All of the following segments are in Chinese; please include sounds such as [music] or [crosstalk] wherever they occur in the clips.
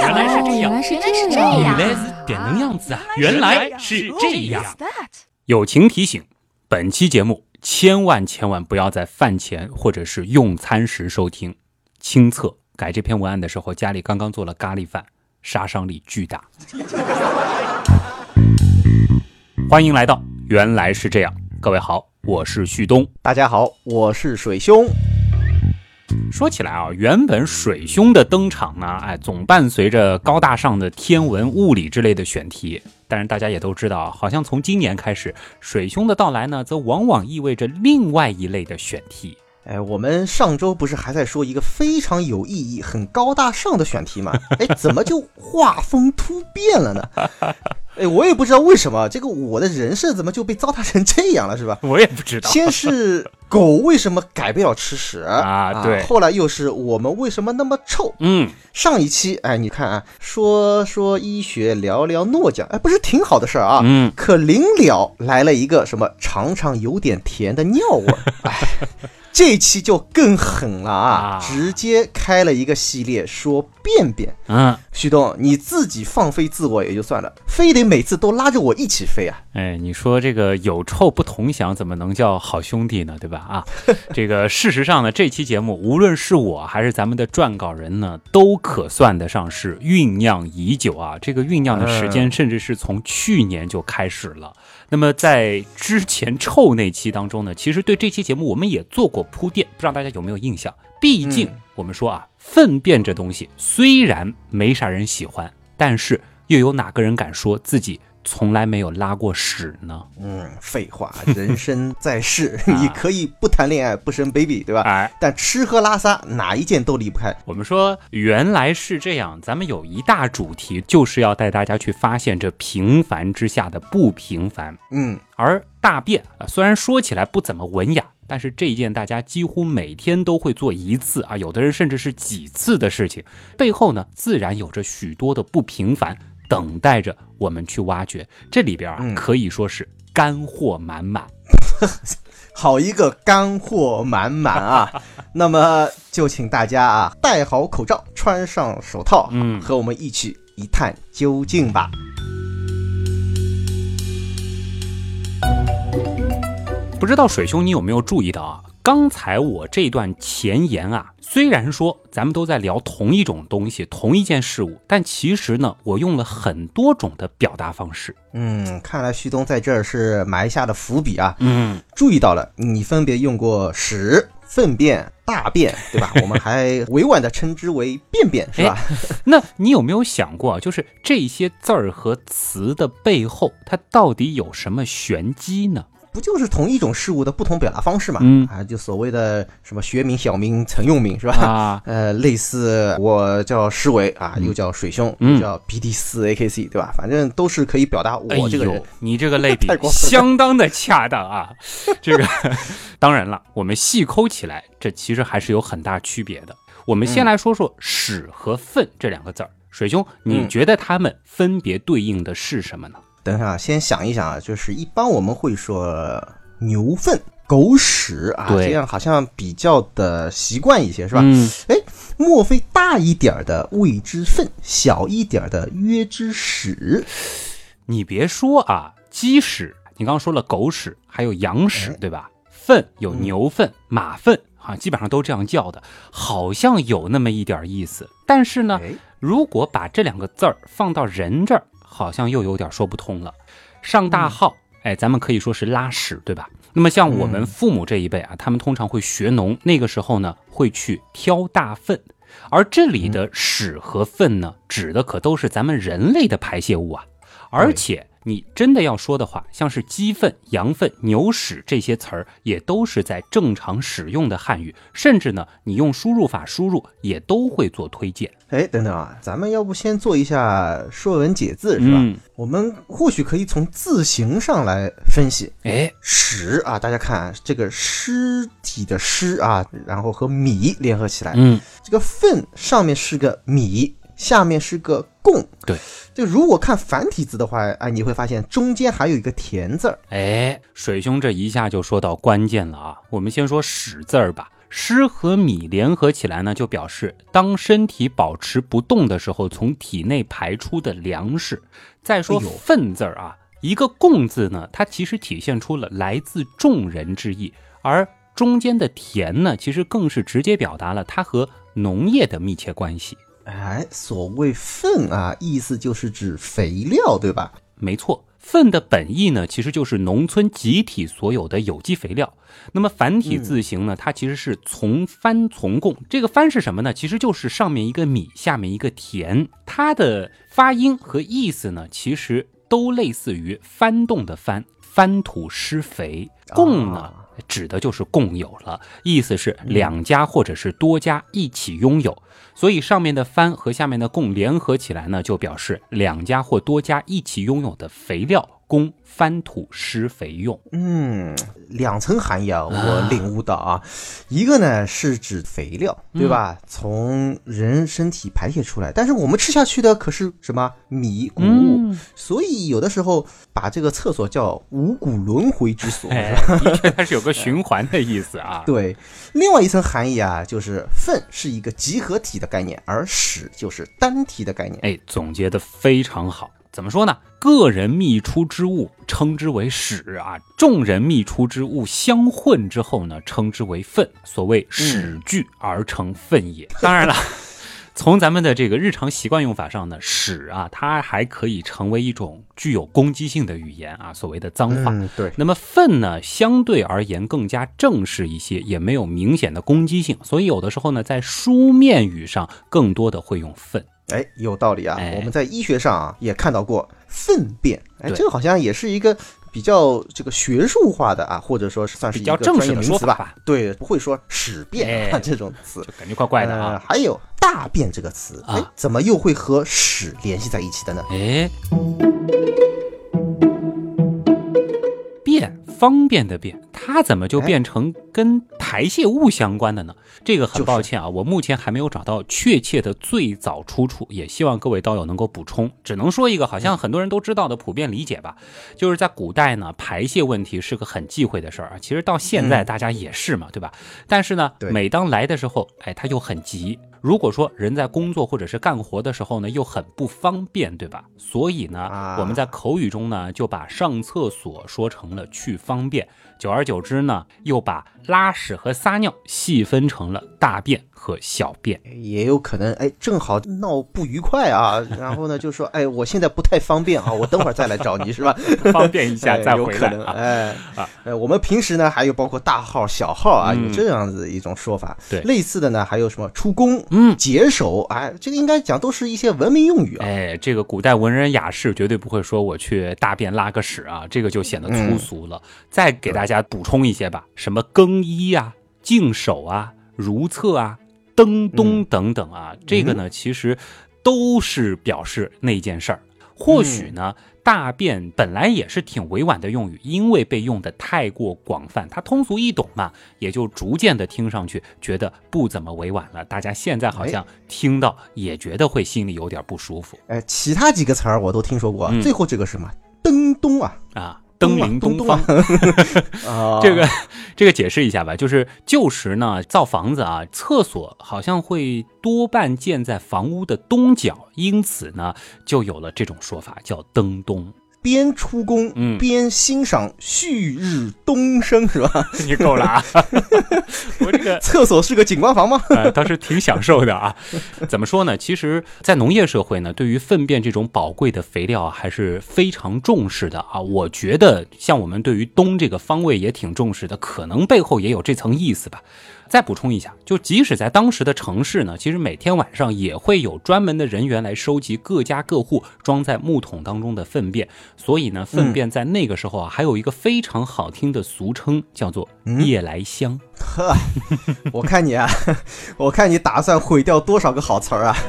原来是这样，原来是这样原来是点能样子啊！原来是这样。友情提醒：本期节目千万千万不要在饭前或者是用餐时收听。亲测改这篇文案的时候，家里刚刚做了咖喱饭，杀伤力巨大。[laughs] 欢迎来到原来是这样，各位好，我是旭东。大家好，我是水兄。说起来啊，原本水兄的登场呢，哎，总伴随着高大上的天文、物理之类的选题。但是大家也都知道，好像从今年开始，水兄的到来呢，则往往意味着另外一类的选题。哎，我们上周不是还在说一个非常有意义、很高大上的选题吗？哎，怎么就画风突变了呢？哎，我也不知道为什么，这个我的人设怎么就被糟蹋成这样了，是吧？[laughs] 我也不知道。先是狗为什么改不了吃屎啊？对。后来又是我们为什么那么臭？嗯。上一期，哎，你看啊，说说医学，聊聊诺奖，哎，不是挺好的事儿啊？嗯。可临了来了一个什么，尝尝有点甜的尿味儿，哎。这期就更狠了啊！直接开了一个系列说便便。嗯，旭东，你自己放飞自我也就算了，非得每次都拉着我一起飞啊！哎，你说这个有臭不同享，怎么能叫好兄弟呢？对吧？啊，[laughs] 这个事实上呢，这期节目无论是我还是咱们的撰稿人呢，都可算得上是酝酿已久啊。这个酝酿的时间甚至是从去年就开始了。那么在之前臭那期当中呢，其实对这期节目我们也做过铺垫，不知道大家有没有印象？毕竟我们说啊，粪便这东西虽然没啥人喜欢，但是又有哪个人敢说自己？从来没有拉过屎呢。嗯，废话，[laughs] 人生在世，你可以不谈恋爱，不生 baby，对吧？哎，但吃喝拉撒哪一件都离不开。我们说原来是这样，咱们有一大主题，就是要带大家去发现这平凡之下的不平凡。嗯，而大便啊，虽然说起来不怎么文雅，但是这一件大家几乎每天都会做一次啊，有的人甚至是几次的事情，背后呢，自然有着许多的不平凡。等待着我们去挖掘，这里边啊可以说是干货满满，[laughs] 好一个干货满满啊！[laughs] 那么就请大家啊戴好口罩，穿上手套，嗯，和我们一起一探究竟吧。不知道水兄你有没有注意到啊？刚才我这段前言啊，虽然说咱们都在聊同一种东西、同一件事物，但其实呢，我用了很多种的表达方式。嗯，看来旭东在这儿是埋下的伏笔啊。嗯，注意到了，你分别用过屎、粪便、大便，对吧？[laughs] 我们还委婉的称之为便便，是吧？那你有没有想过，就是这些字儿和词的背后，它到底有什么玄机呢？不就是同一种事物的不同表达方式嘛？嗯啊，就所谓的什么学名、小名、曾用名是吧？啊，[laughs] 呃，类似我叫施伟啊，又叫水兄，又叫 B D 四 A K C，对吧？反正都是可以表达我这个人。你这个类比 [laughs] 相当的恰当啊！[laughs] 这个当然了，我们细抠起来，这其实还是有很大区别的。我们先来说说“屎”和“粪”这两个字儿，水兄，你觉得它们分别对应的是什么呢？等一下，先想一想啊，就是一般我们会说牛粪、狗屎啊，这样好像比较的习惯一些，是吧？嗯。哎，莫非大一点的谓之粪，小一点的曰之屎？你别说啊，鸡屎，你刚刚说了狗屎，还有羊屎，对吧？粪有牛粪、马粪啊，基本上都这样叫的，好像有那么一点意思。但是呢，如果把这两个字儿放到人这儿。好像又有点说不通了。上大号，哎，咱们可以说是拉屎，对吧？那么像我们父母这一辈啊，他们通常会学农，那个时候呢会去挑大粪，而这里的屎和粪呢，指的可都是咱们人类的排泄物啊，而且。你真的要说的话，像是鸡粪、羊粪、牛屎这些词儿，也都是在正常使用的汉语，甚至呢，你用输入法输入也都会做推荐。哎，等等啊，咱们要不先做一下说文解字是吧？我们或许可以从字形上来分析。哎，屎啊，大家看这个尸体的尸啊，然后和米联合起来，嗯，这个粪上面是个米。下面是个共，对，就如果看繁体字的话，哎，你会发现中间还有一个田字儿。哎，水兄这一下就说到关键了啊！我们先说“屎”字儿吧，“湿和米联合起来呢，就表示当身体保持不动的时候，从体内排出的粮食。再说粪字儿啊，一个共字呢，它其实体现出了来自众人之意，而中间的田呢，其实更是直接表达了它和农业的密切关系。哎，所谓粪啊，意思就是指肥料，对吧？没错，粪的本意呢，其实就是农村集体所有的有机肥料。那么繁体字形呢，它其实是从番从共。这个番是什么呢？其实就是上面一个米，下面一个田。它的发音和意思呢，其实都类似于翻动的翻，翻土施肥。共呢？指的就是共有了，意思是两家或者是多家一起拥有，所以上面的番和下面的贡联合起来呢，就表示两家或多家一起拥有的肥料供翻土施肥用。嗯，两层含义啊，我领悟到啊，一个呢是指肥料，对吧？从人身体排泄出来，但是我们吃下去的可是什么米谷物，所以有的时候把这个厕所叫五谷轮回之所。哎，[laughs] 的确它是有个循环的意思啊。[laughs] 对，另外一层含义啊，就是粪是一个集合体的概念，而屎就是单体的概念。哎，总结的非常好。怎么说呢？个人泌出之物称之为屎啊，众人泌出之物相混之后呢，称之为粪。所谓屎聚而成粪也。[laughs] 当然了。从咱们的这个日常习惯用法上呢，屎啊，它还可以成为一种具有攻击性的语言啊，所谓的脏话。嗯，对。那么粪呢，相对而言更加正式一些，也没有明显的攻击性，所以有的时候呢，在书面语上更多的会用粪。哎，有道理啊！哎我们在医学上啊也看到过粪便，哎，这个好像也是一个比较这个学术化的啊，或者说是算是一个比较正式的专业名词吧吧。对，不会说屎便、哎这种词。就感觉怪怪的。还有大便这个词，哎、啊怎么又会和屎联系在一起的呢？哎，方便的便，它怎么就变成跟排泄物相关的呢？这个很抱歉啊，我目前还没有找到确切的最早出处，也希望各位道友能够补充。只能说一个好像很多人都知道的普遍理解吧，就是在古代呢，排泄问题是个很忌讳的事儿啊。其实到现在大家也是嘛，对吧？但是呢，每当来的时候，哎，他又很急。如果说人在工作或者是干活的时候呢，又很不方便，对吧？所以呢，啊我们在口语中呢，就把上厕所说成了去方便，久而久之呢，又把拉屎和撒尿细分成了大便和小便。也有可能，哎，正好闹不愉快啊，然后呢就说，哎，我现在不太方便啊，我等会儿再来找你，是吧？[laughs] 方便一下哎再有可能，回来啊！哎啊，呃，我们平时呢还有包括大号、小号啊，嗯有这样子一种说法。对类似的呢还有什么出宫、嗯解手，哎，这个应该讲都是一些文明用语啊。哎，这个古代文人雅士绝对不会说我去大便拉个屎啊，这个就显得粗俗了。再给大家补充一些吧，什么更衣啊、净手啊、如厕啊、登东等等啊，这个呢其实都是表示那件事儿。或许呢，大便本来也是挺委婉的用语，因为被用的太过广泛，它通俗易懂嘛，也就逐渐的听上去觉得不怎么委婉了。大家现在好像听到也觉得会心里有点不舒服哎，其他几个词儿我都听说过，嗯最后这个是什么登东啊，啊。登临东东方，[laughs] 这个这个解释一下吧，就是旧时呢造房子啊，厕所好像会多半建在房屋的东角，因此呢就有了这种说法，叫登东。边出宫嗯边欣赏旭日东升，是吧？你够了啊！[laughs] 我这个厕所是个景观房吗？呃，倒是挺享受的啊。怎么说呢？其实，在农业社会呢，对于粪便这种宝贵的肥料啊，还是非常重视的啊。我觉得，像我们对于东这个方位也挺重视的，可能背后也有这层意思吧。再补充一下，就即使在当时的城市呢，其实每天晚上也会有专门的人员来收集各家各户装在木桶当中的粪便。所以呢，粪便在那个时候啊，还有一个非常好听的俗称，叫做夜来香。[laughs] 呵，我看你啊，[laughs] 我看你打算毁掉多少个好词儿啊！[laughs]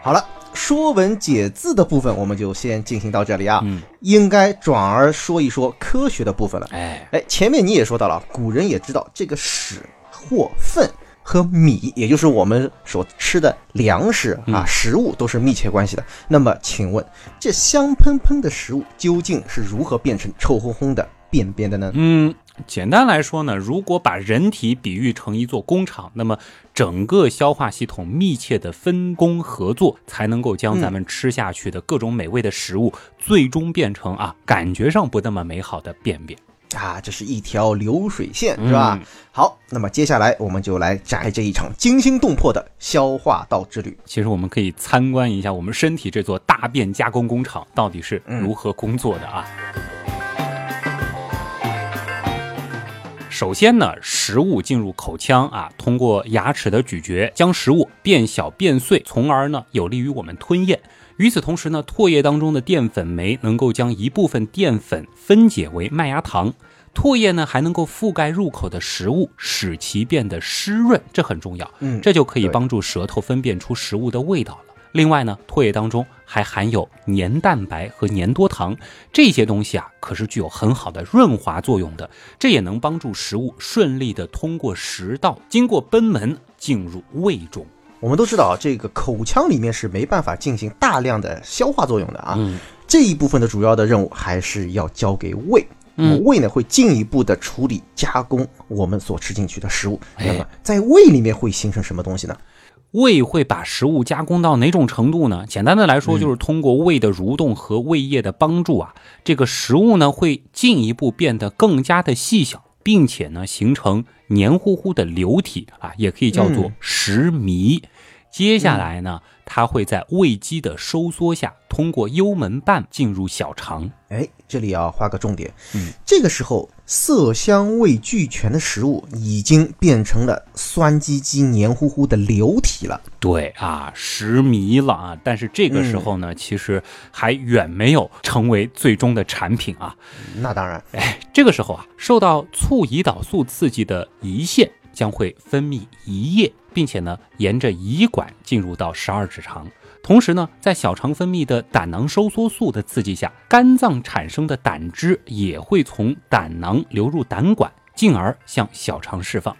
好了，说文解字的部分我们就先进行到这里啊。嗯，应该转而说一说科学的部分了。哎，哎，前面你也说到了，古人也知道这个屎或粪和米，也就是我们所吃的粮食啊、嗯食物都是密切关系的。那么，请问这香喷喷的食物究竟是如何变成臭烘烘的便便的呢？嗯，简单来说呢，如果把人体比喻成一座工厂，那么整个消化系统密切的分工合作，才能够将咱们吃下去的各种美味的食物，最终变成啊感觉上不那么美好的便便，啊，这是一条流水线，是吧？嗯好，那么接下来我们就来摘这一场惊心动魄的消化道之旅。其实我们可以参观一下我们身体这座大便加工工厂到底是如何工作的啊。首先呢，食物进入口腔啊，通过牙齿的咀嚼，将食物变小变碎，从而呢有利于我们吞咽。与此同时呢，唾液当中的淀粉酶能够将一部分淀粉分解为麦芽糖，唾液呢还能够覆盖入口的食物，使其变得湿润，这很重要。嗯这就可以帮助舌头分辨出食物的味道了。另外呢，唾液当中还含有黏蛋白和黏多糖，这些东西啊可是具有很好的润滑作用的，这也能帮助食物顺利的通过食道，经过贲门进入胃中。我们都知道，这个口腔里面是没办法进行大量的消化作用的啊。嗯这一部分的主要的任务还是要交给胃。嗯胃呢会进一步的处理加工我们所吃进去的食物。哎那么在胃里面会形成什么东西呢？胃会把食物加工到哪种程度呢？简单的来说，就是通过胃的蠕动和胃液的帮助啊，这个食物呢会进一步变得更加的细小，并且呢形成黏糊糊的流体啊，也可以叫做嗯食糜。接下来呢，它会在胃肌的收缩下，通过幽门瓣进入小肠。哎，这里要画个重点。嗯，这个时候色香味俱全的食物已经变成了酸唧唧、黏糊糊的流体了。对啊，食糜了啊！但是这个时候呢，其实还远没有成为最终的产品啊。那当然，哎，这个时候啊，受到促胰岛素刺激的胰腺将会分泌胰液，并且呢，沿着胰管进入到十二指肠。同时呢，在小肠分泌的胆囊收缩素的刺激下，肝脏产生的胆汁也会从胆囊流入胆管，进而向小肠释放。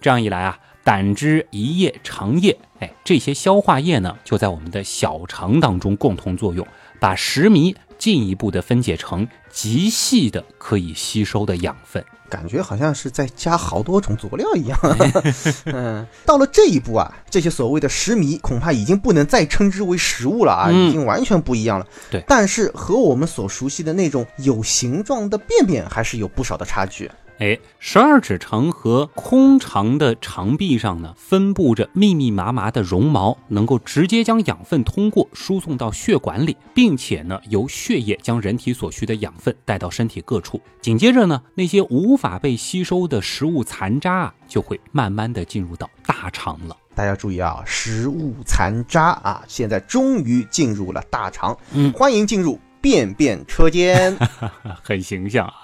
这样一来啊，胆汁、胰液、肠液，哎，这些消化液呢，就在我们的小肠当中共同作用，把食糜进一步的分解成极细的可以吸收的养分。感觉好像是在加好多种佐料一样。[laughs] 嗯，到了这一步啊，这些所谓的食糜恐怕已经不能再称之为食物了啊，嗯已经完全不一样了。对但是和我们所熟悉的那种有形状的便便还是有不少的差距。哎，十二指肠和空肠的肠壁上呢，分布着密密麻麻的绒毛，能够直接将养分通过输送到血管里，并且呢，由血液将人体所需的养分带到身体各处。紧接着呢，那些无法被吸收的食物残渣啊，就会慢慢的进入到大肠了。大家注意啊，食物残渣啊，现在终于进入了大肠。嗯欢迎进入便便车间。[laughs] 很形象啊。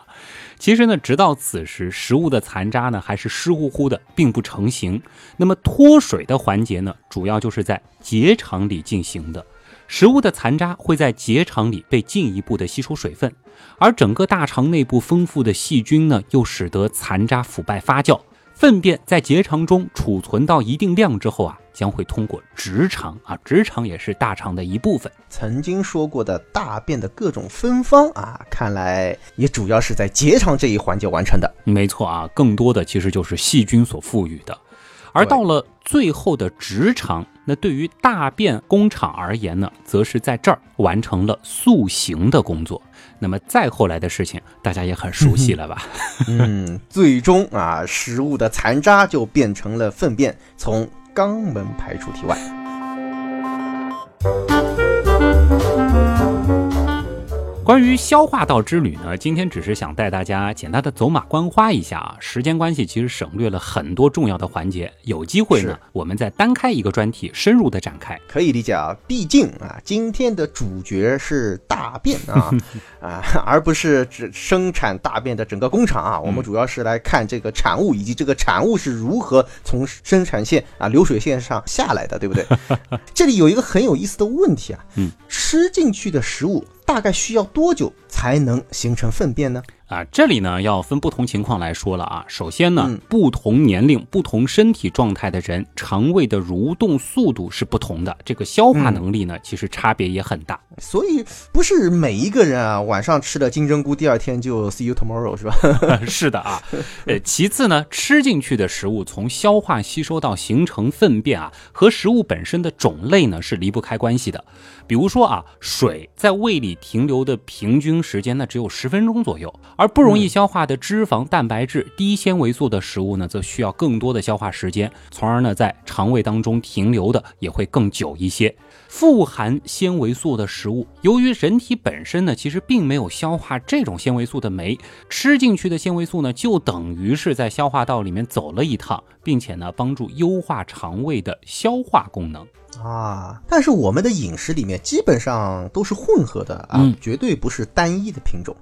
其实呢，直到此时，食物的残渣呢还是湿乎乎的，并不成型。那么脱水的环节呢，主要就是在结肠里进行的。食物的残渣会在结肠里被进一步的吸收水分，而整个大肠内部丰富的细菌呢，又使得残渣腐败发酵。粪便在结肠中储存到一定量之后啊，将会通过直肠啊，直肠也是大肠的一部分。曾经说过的大便的各种芬芳啊，看来也主要是在结肠这一环节完成的。没错啊，更多的其实就是细菌所赋予的。而到了最后的直肠，那对于大便工厂而言呢，则是在这儿完成了塑形的工作。那么再后来的事情，大家也很熟悉了吧？[laughs] 嗯，最终啊，食物的残渣就变成了粪便，从肛门排出体外。关于消化道之旅呢，今天只是想带大家简单的走马观花一下啊。时间关系，其实省略了很多重要的环节。有机会呢，我们再单开一个专题，深入的展开。可以理解啊，毕竟啊，今天的主角是大便啊 [laughs] 啊，而不是只生产大便的整个工厂啊。我们主要是来看这个产物以及这个产物是如何从生产线啊流水线上下来的，对不对？[laughs] 这里有一个很有意思的问题啊，嗯，吃进去的食物大概需要多久才能形成粪便呢？啊，这里呢要分不同情况来说了啊。首先呢，嗯不同年龄、不同身体状态的人，肠胃的蠕动速度是不同的，这个消化能力呢，其实差别也很大。所以不是每一个人啊，晚上吃了金针菇，第二天就 see you tomorrow 是吧？[laughs] 是的啊，呃，其次呢，吃进去的食物从消化吸收到形成粪便啊，和食物本身的种类呢是离不开关系的。比如说啊，水在胃里停留的平均时间呢只有十分钟左右，而不容易消化的脂肪、蛋白质、低纤维素的食物呢，则需要更多的消化时间，从而呢在肠胃当中停留的也会更久一些。富含纤维素的食物，由于人体本身呢其实并没有消化这种纤维素的酶，吃进去的纤维素呢就等于是在消化道里面走了一趟，并且呢帮助优化肠胃的消化功能。啊，但是我们的饮食里面基本上都是混合的啊，嗯绝对不是单一的品种。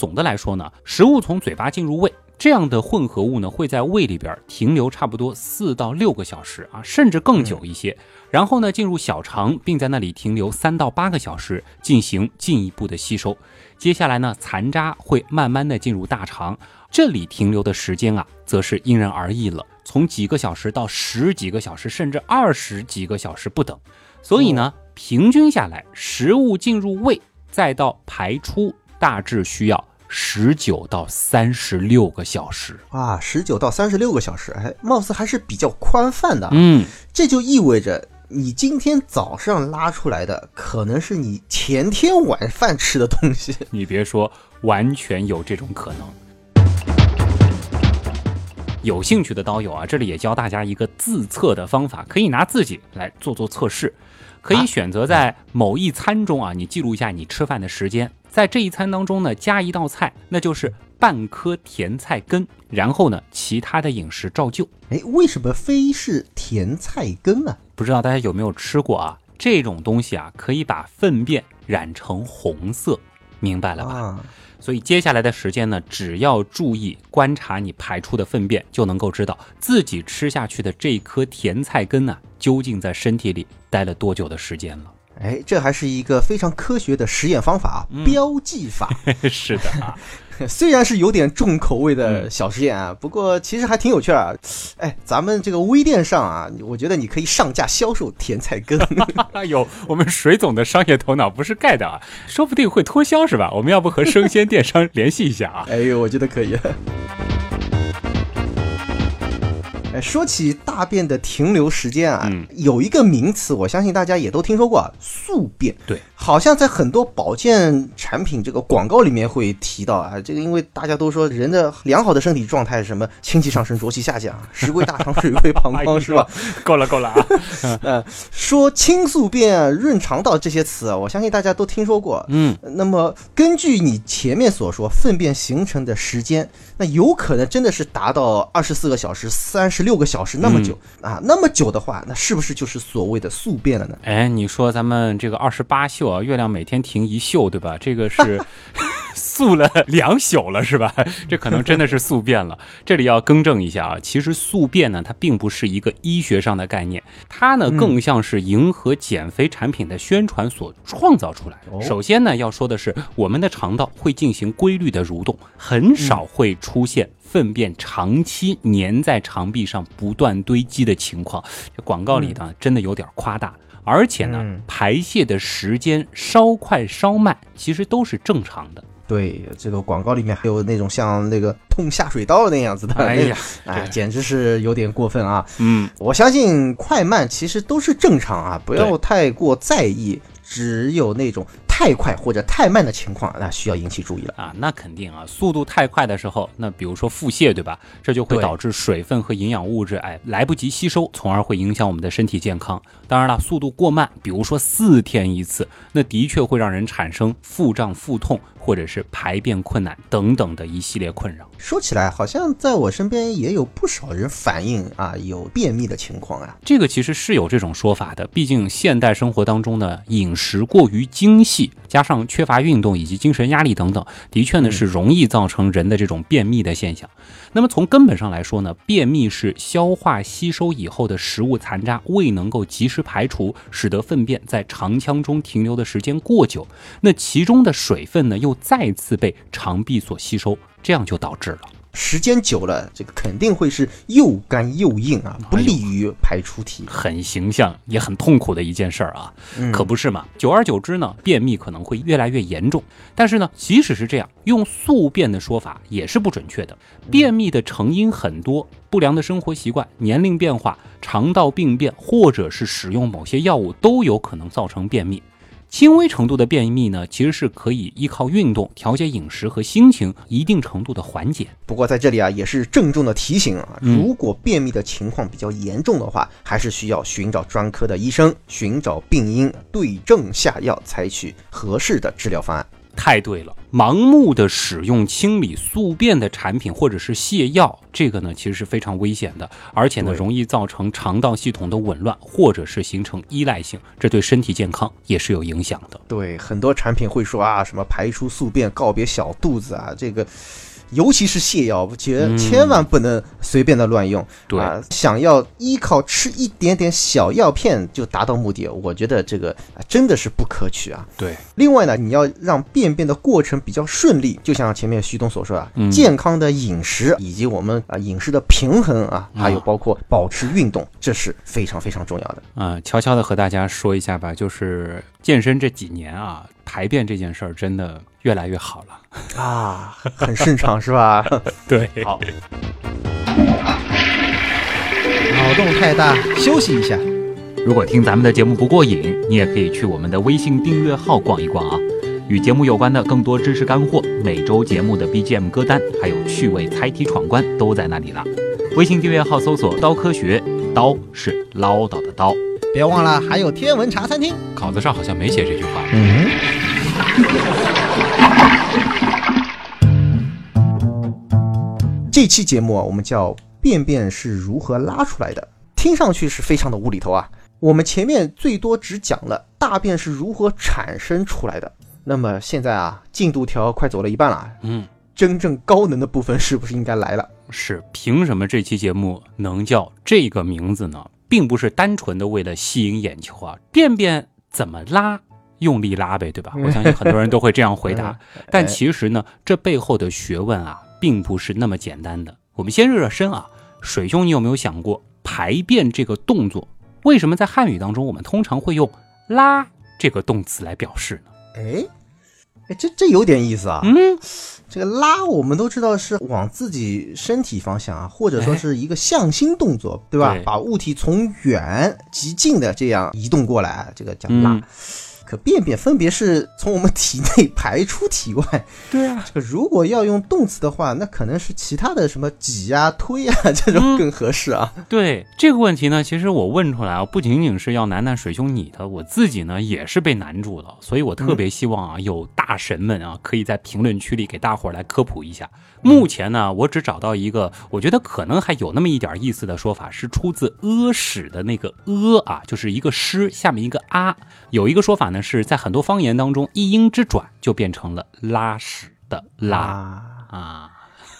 总的来说呢，食物从嘴巴进入胃，这样的混合物呢会在胃里边停留差不多四到六个小时啊，甚至更久一些。然后呢进入小肠，并在那里停留三到八个小时，进行进一步的吸收。接下来呢，残渣会慢慢的进入大肠，这里停留的时间啊，则是因人而异了，从几个小时到十几个小时，甚至二十几个小时不等。所以呢，平均下来，食物进入胃再到排出，大致需要十九到三十六个小时。啊，十九到三十六个小时，哎，貌似还是比较宽泛的啊。嗯，这就意味着你今天早上拉出来的，可能是你前天晚饭吃的东西。[laughs] 你别说，完全有这种可能。有兴趣的刀友啊，这里也教大家一个自测的方法，可以拿自己来做做测试。可以选择在某一餐中啊，你记录一下你吃饭的时间，在这一餐当中呢，加一道菜，那就是半颗甜菜根，然后呢，其他的饮食照旧。哎，为什么非是甜菜根啊？不知道大家有没有吃过啊？这种东西啊，可以把粪便染成红色，明白了吧？啊，所以接下来的时间呢，只要注意观察你排出的粪便，就能够知道自己吃下去的这颗甜菜根呢、究竟在身体里待了多久的时间了。哎，这还是一个非常科学的实验方法啊，标记法。[laughs] 是的啊，[laughs] 虽然是有点重口味的嗯小实验啊，不过其实还挺有趣啊。哎，咱们这个微店上啊，我觉得你可以上架销售甜菜根。[laughs] 哎呦，我们水总的商业头脑不是盖的啊，说不定会脱销是吧？我们要不和生鲜电商联系一下啊？哎呦，我觉得可以。哎，说起大便的停留时间啊，嗯有一个名词，我相信大家也都听说过啊，宿便。对，好像在很多保健产品这个广告里面会提到啊，这个因为大家都说人的良好的身体状态是什么清气上升、浊气下降、食归大肠、[laughs] 水归膀胱，是吧？？[laughs] 够了够了啊！[laughs] 呃，说清宿便、润肠道这些词啊，我相信大家都听说过。嗯，那么根据你前面所说，粪便形成的时间，那有可能真的是达到二十四个小时、三十六个小时那么久、啊？那么久的话，那是不是就是所谓的宿便了呢？哎，你说咱们这个二十八宿啊，月亮每天停一宿，对吧？这个是 [laughs] 宿了两宿了，是吧？[laughs] 这可能真的是宿便了。这里要更正一下啊，其实宿便呢，它并不是一个医学上的概念，它呢更像是迎合减肥产品的宣传所创造出来的。哦首先呢，要说的是，我们的肠道会进行规律的蠕动，很少会出现粪便长期粘在肠壁上不断堆积的情况。这广告里呢，真的有点夸大。而且呢，嗯排泄的时间稍快稍慢，其实都是正常的。对，这个广告里面还有那种像那个通下水道那样子的，哎呀，那个，哎，简直是有点过分啊！嗯，我相信快慢其实都是正常啊，不要太过在意。只有那种太快或者太慢的情况，那需要引起注意了。啊，那肯定啊，速度太快的时候，那比如说腹泻，对吧？这就会导致水分和营养物质哎来不及吸收，从而会影响我们的身体健康。当然了，速度过慢，比如说四天一次，那的确会让人产生腹胀、腹痛，或者是排便困难等等的一系列困扰。说起来，好像在我身边也有不少人反映啊有便秘的情况啊。这个其实是有这种说法的，毕竟现代生活当中呢，饮食过于精细，气，加上缺乏运动以及精神压力等等，的确呢是容易造成人的这种便秘的现象。那么从根本上来说呢，便秘是消化吸收以后的食物残渣未能够及时排除，使得粪便在肠腔中停留的时间过久，那其中的水分呢又再次被肠壁所吸收，这样就导致了。时间久了，这个肯定会是又干又硬啊，不利于排出体。很形象也很痛苦的一件事儿啊，嗯可不是嘛？久而久之呢，便秘可能会越来越严重。但是呢，即使是这样，用宿便的说法也是不准确的。便秘的成因很多，不良的生活习惯、年龄变化、肠道病变，或者是使用某些药物，都有可能造成便秘。轻微程度的便秘呢，其实是可以依靠运动、调节饮食和心情，一定程度的缓解。不过在这里啊，也是郑重的提醒啊，嗯如果便秘的情况比较严重的话，还是需要寻找专科的医生，寻找病因，对症下药，采取合适的治疗方案。太对了，盲目的使用清理宿便的产品或者是泻药，这个呢其实是非常危险的，而且呢容易造成肠道系统的紊乱，或者是形成依赖性，这对身体健康也是有影响的。对，很多产品会说啊，什么排出宿便，告别小肚子啊，这个。尤其是泻药，我觉千万不能随便的乱用。对啊，想要依靠吃一点点小药片就达到目的，我觉得这个啊真的是不可取啊。对，另外呢，你要让便便的过程比较顺利，就像前面徐东所说啊，嗯健康的饮食以及我们啊饮食的平衡啊，还有包括保持运动，这是非常非常重要的。啊、悄悄的和大家说一下吧，就是健身这几年啊，排便这件事儿真的越来越好了。啊，很顺畅是吧？[laughs] 对，好，脑洞太大，休息一下。如果听咱们的节目不过瘾，你也可以去我们的微信订阅号逛一逛啊。与节目有关的更多知识干货，每周节目的 BGM 歌单，还有趣味猜题闯关都在那里了。微信订阅号搜索“刀科学”，刀是唠叨的刀。别忘了还有天文茶餐厅。稿子上好像没写这句话。嗯。这期节目啊，我们叫“便便是如何拉出来的”，听上去是非常的无厘头啊。我们前面最多只讲了大便是如何产生出来的，那么现在啊，进度条快走了一半了，嗯，真正高能的部分是不是应该来了？是凭什么这期节目能叫这个名字呢？并不是单纯的为了吸引眼球啊，便便怎么拉？用力拉呗，对吧？[laughs] 我相信很多人都会这样回答。但其实呢，这背后的学问啊，并不是那么简单的。我们先热热身啊，水兄，你有没有想过排便这个动作，为什么在汉语当中我们通常会用“拉”这个动词来表示呢？哎，哎，这这有点意思啊。嗯，这个拉我们都知道是往自己身体方向啊，或者说是一个向心动作，对吧？对把物体从远及近的这样移动过来，这个叫拉。嗯可便便分别是从我们体内 [laughs] 排出体外，对啊，[laughs] 这个如果要用动词的话，那可能是其他的什么挤啊、推啊这种嗯更合适啊。[laughs] 对这个问题呢，其实我问出来啊，不仅仅是要楠楠水兄你的，我自己呢也是被难住了，所以我特别希望啊，有大神们啊，可以在评论区里给大伙儿来科普一下。目前呢，我只找到一个，我觉得可能还有那么一点意思的说法，是出自《阿史》的那个“阿”啊，就是一个诗下面一个“啊”。有一个说法呢，是在很多方言当中，一音之转就变成了拉屎的“拉啊，”啊。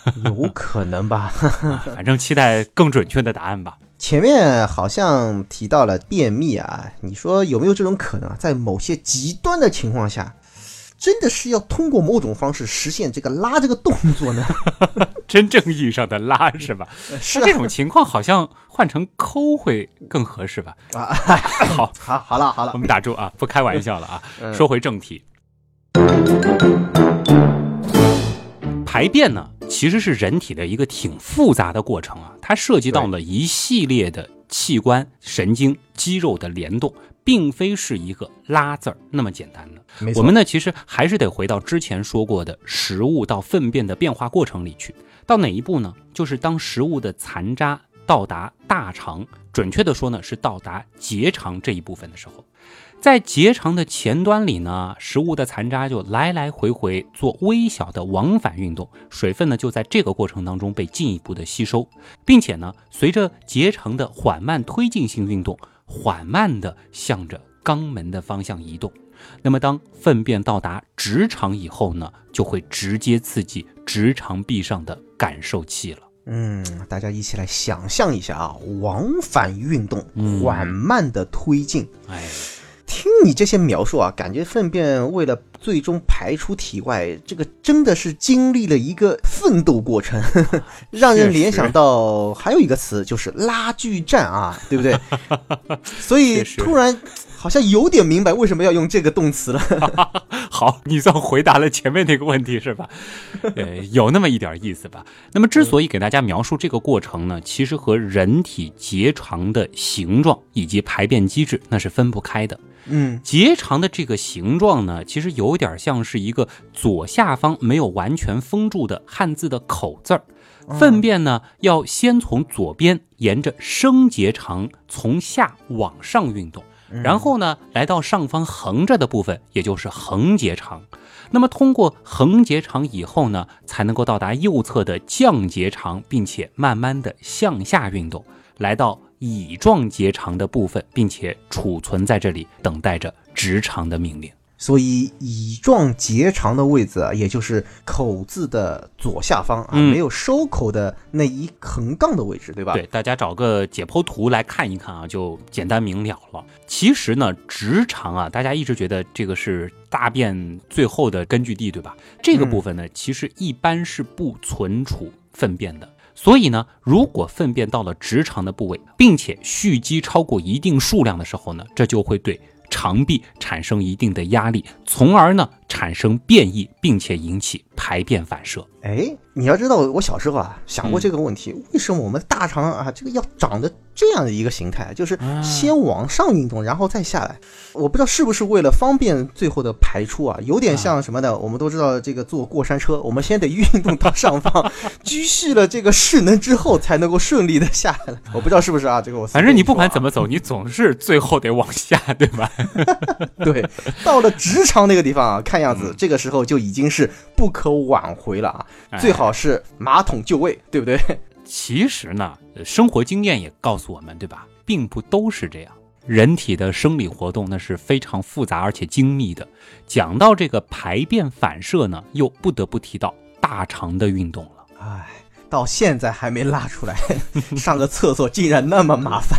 [laughs] 有可能吧。[laughs] 反正期待更准确的答案吧。前面好像提到了便秘啊，你说有没有这种可能啊？在某些极端的情况下，真的是要通过某种方式实现这个拉这个动作呢？[laughs] 真正意义上的拉是吧？是那这种情况好像换成抠会更合适吧？啊，好，好，好了，好了我，们打住啊，不开玩笑了啊。[laughs] 嗯说回正题，排便呢，其实是人体的一个挺复杂的过程啊，它涉及到了一系列的器官、神经、肌肉的联动，并非是一个拉字儿那么简单的。我们呢，其实还是得回到之前说过的食物到粪便的变化过程里去。到哪一步呢？就是当食物的残渣到达大肠，准确的说呢，是到达结肠这一部分的时候，在结肠的前端里呢，食物的残渣就来来回回做微小的往返运动，水分呢就在这个过程当中被进一步的吸收，并且呢，随着结肠的缓慢推进性运动，缓慢的向着肛门的方向移动。那么当粪便到达直肠以后呢，就会直接刺激直肠壁上的感受器了。嗯，大家一起来想象一下啊，往返运动，嗯缓慢的推进。哎，听你这些描述啊，感觉粪便为了最终排出体外，这个真的是经历了一个奋斗过程，[laughs] 让人联想到还有一个词就是拉锯战啊，对不对？[laughs] 所以突然好像有点明白为什么要用这个动词了。[laughs] 好，你算回答了前面那个问题是吧？[laughs] 呃，有那么一点意思吧。那么之所以给大家描述这个过程呢，其实和人体结肠的形状以及排便机制那是分不开的。嗯结肠的这个形状呢，其实有点像是一个左下方没有完全封住的汉字的口字儿。粪便呢，要先从左边沿着升结肠从下往上运动，然后呢，来到上方横着的部分，也就是横结肠。那么通过横结肠以后呢，才能够到达右侧的降结肠，并且慢慢的向下运动，来到乙状结肠的部分，并且储存在这里，等待着直肠的命令。所以乙状结肠的位置啊，也就是口字的左下方啊，嗯没有收口的那一横杠的位置，对吧？对，大家找个解剖图来看一看啊，就简单明了了。其实呢，直肠啊，大家一直觉得这个是大便最后的根据地，对吧？这个部分呢，其实一般是不存储粪便的。所以呢，如果粪便到了直肠的部位，并且蓄积超过一定数量的时候呢，这就会对肠壁产生一定的压力，从而呢产生变异，并且引起排便反射。哎，你要知道，我小时候啊想过嗯这个问题，为什么我们大肠啊这个要长得这样的一个形态，就是啊先往上运动，然后再下来。我不知道是不是为了方便最后的排出啊，有点像什么呢？我们都知道这个坐过山车，我们先得运动到上方，[laughs] 积蓄了这个势能之后，才能够顺利的下来。我不知道是不是啊？这个我反正你不管怎么么走，你总是最后得往下，对吧？[laughs] 对，到了直肠那个地方啊，看样嗯子这个时候就已经是不可挽回了啊，哎最好是马桶就位，[laughs] 对不对？其实呢，呃生活经验也告诉我们，对吧？并不都是这样。人体的生理活动那是非常复杂而且精密的。讲到这个排便反射呢，又不得不提到大肠的运动了。唉，到现在还没拉出来，[laughs] 上个厕所 [laughs] 竟然那么麻烦。